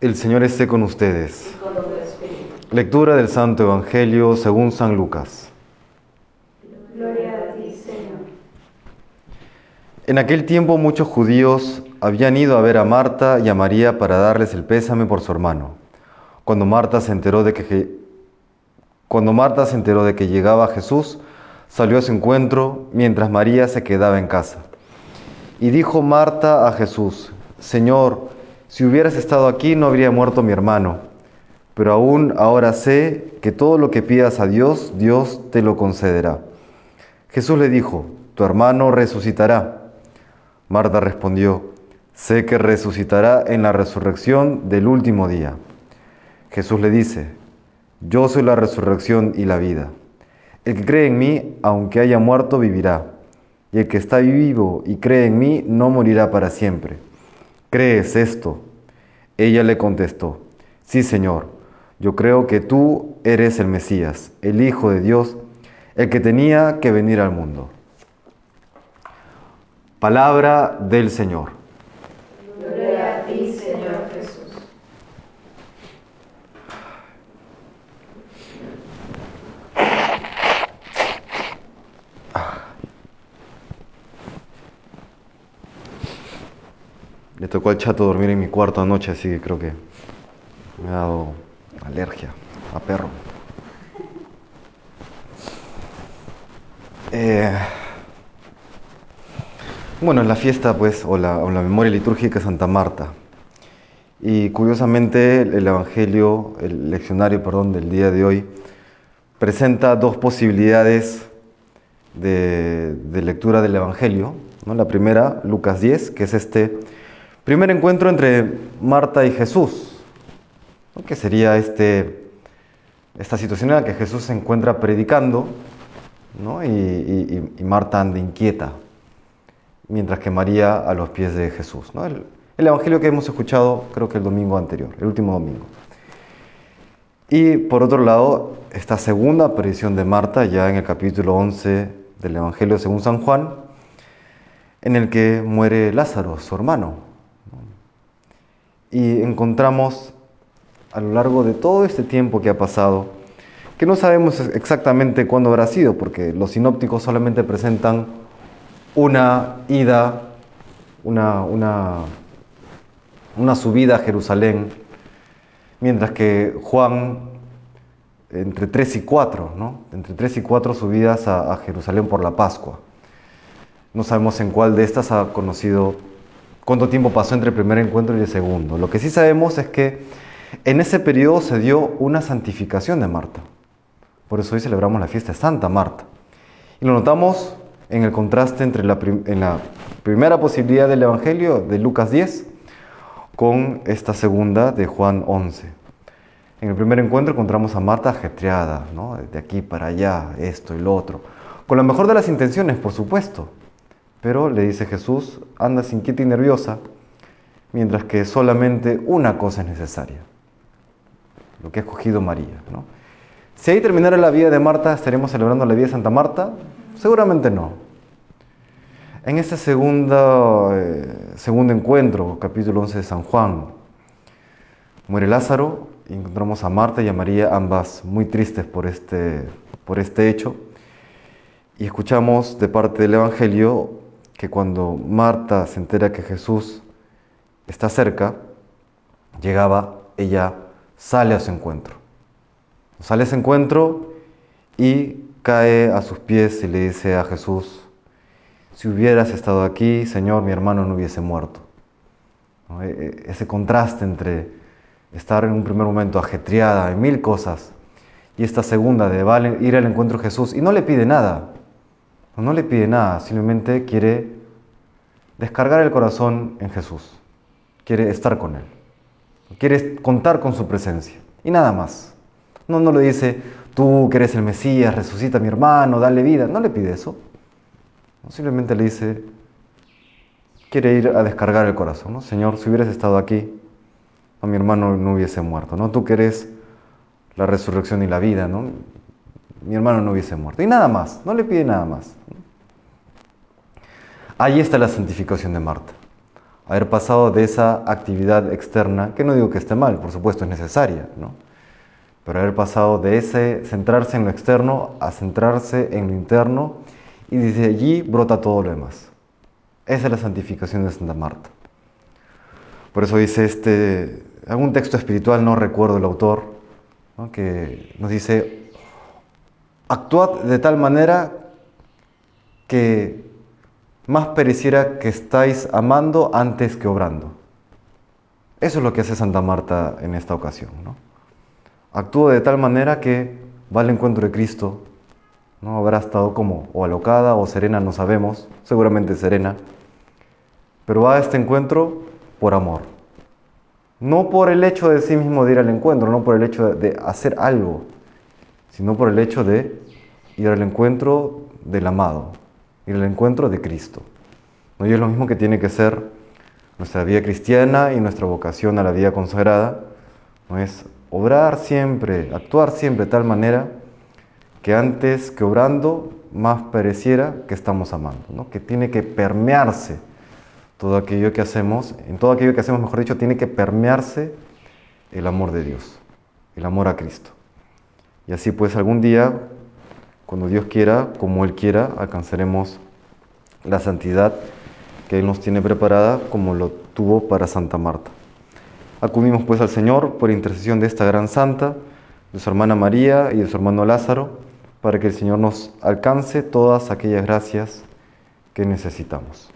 El Señor esté con ustedes. con. Lectura del Santo Evangelio según San Lucas. Gloria a ti, Señor. En aquel tiempo muchos judíos habían ido a ver a Marta y a María para darles el pésame por su hermano. Cuando Marta se enteró de que cuando Marta se enteró de que llegaba Jesús, salió a su encuentro mientras María se quedaba en casa. Y dijo Marta a Jesús: Señor, si hubieras estado aquí no habría muerto mi hermano. Pero aún ahora sé que todo lo que pidas a Dios, Dios te lo concederá. Jesús le dijo: Tu hermano resucitará. Marta respondió: Sé que resucitará en la resurrección del último día. Jesús le dice: yo soy la resurrección y la vida. El que cree en mí, aunque haya muerto, vivirá. Y el que está vivo y cree en mí, no morirá para siempre. ¿Crees esto? Ella le contestó, sí, Señor, yo creo que tú eres el Mesías, el Hijo de Dios, el que tenía que venir al mundo. Palabra del Señor. Gloria a ti, Señor Jesús. Le tocó al chato dormir en mi cuarto anoche, así que creo que me ha dado alergia a perro. Eh, bueno, es la fiesta, pues, o la, o la memoria litúrgica de Santa Marta. Y curiosamente, el Evangelio, el leccionario, perdón, del día de hoy, presenta dos posibilidades de, de lectura del Evangelio. ¿no? La primera, Lucas 10, que es este primer encuentro entre Marta y Jesús, ¿no? que sería este, esta situación en la que Jesús se encuentra predicando ¿no? y, Marta anda inquieta, mientras que María a los pies de Jesús. ¿no? El, el, Evangelio que hemos escuchado creo que el domingo anterior, el último domingo. Y por otro lado, esta segunda aparición de Marta, ya en el capítulo 11 del Evangelio según San Juan, en el que muere Lázaro, su hermano, y encontramos a lo largo de todo este tiempo que ha pasado, que no sabemos exactamente cuándo habrá sido, porque los sinópticos solamente presentan una ida, una, una, una subida a Jerusalén, mientras que Juan entre 3 y 4, ¿no? entre 3 y 4 subidas a, a Jerusalén por la Pascua. No sabemos en cuál de estas ha conocido cuánto tiempo pasó entre el primer encuentro y el segundo. Lo que sí sabemos es que en ese periodo se dio una santificación de Marta. Por eso hoy celebramos la fiesta de Santa Marta. Y lo notamos en el contraste entre la, primera posibilidad del Evangelio de Lucas 10 con esta segunda de Juan 11. En el primer encuentro encontramos a Marta ajetreada, ¿no? de aquí para allá, esto y lo otro. Con la mejor de las intenciones, por supuesto. Pero le dice Jesús, andas inquieta y nerviosa, mientras que solamente una cosa es necesaria, lo que ha escogido María. Si ahí terminara la vida de Marta, ¿estaremos celebrando la vida de Santa Marta? Seguramente no. En este segundo, eh, segundo encuentro, capítulo 11 de San Juan, muere Lázaro y encontramos a Marta y a María, ambas muy tristes por este, por este hecho. Y escuchamos de parte del Evangelio que cuando Marta se entera que Jesús está cerca, llegaba, ella sale a su encuentro. Sale a su encuentro y cae a sus pies y le dice a Jesús, si hubieras estado aquí, Señor, mi hermano no hubiese muerto. ¿No? Ese contraste entre estar en un primer momento ajetreada en mil cosas y esta segunda de ir al encuentro de Jesús y no le pide nada, no le pide nada, simplemente quiere descargar el corazón en Jesús. Quiere estar con Él. Quiere contar con su presencia. Y nada más. No, no le dice, tú que eres el Mesías, resucita a mi hermano, dale vida. No le pide eso. simplemente le dice, quiere ir a descargar el corazón. ¿no? Señor, si hubieras estado aquí, a mi hermano no hubiese muerto. ¿no? Tú que eres la resurrección y la vida, ¿no? Mi hermano no hubiese muerto. Y nada más, no le pide nada más. Ahí está la santificación de Marta. haber pasado de esa actividad externa, que no digo que esté mal, por supuesto es necesaria, ¿no? pero haber pasado de ese centrarse en lo externo a centrarse en lo interno y desde allí brota todo lo demás. Esa es la santificación de Santa Marta. Por eso dice este, algún texto espiritual, no recuerdo el autor, que nos dice, actuad de tal manera que más pereciera que estáis amando antes que obrando. Eso es lo que hace Santa Marta en esta ocasión. ¿no? Actúa de tal manera que va al encuentro de Cristo. ¿no? Habrá estado como o alocada o serena, no sabemos, seguramente serena. Pero va a este encuentro por amor. No por el hecho de sí mismo de ir al encuentro, no por el hecho de hacer algo, sino por el hecho de ir al encuentro del amado, ir al encuentro de Cristo. ¿No? Y es lo mismo que tiene que ser nuestra vida cristiana y nuestra vocación a la vida consagrada, ¿no? es obrar siempre, actuar siempre de tal manera que antes que obrando más pareciera que estamos amando, ¿no? que tiene que permearse todo aquello que hacemos, en todo aquello que hacemos, mejor dicho, tiene que permearse el amor de Dios, el amor a Cristo. Y así pues algún día, cuando Dios quiera, como Él quiera, alcanzaremos la santidad que Él nos tiene preparada como lo tuvo para Santa Marta. Acudimos pues al Señor por intercesión de esta gran santa, de su hermana María y de su hermano Lázaro, para que el Señor nos alcance todas aquellas gracias que necesitamos.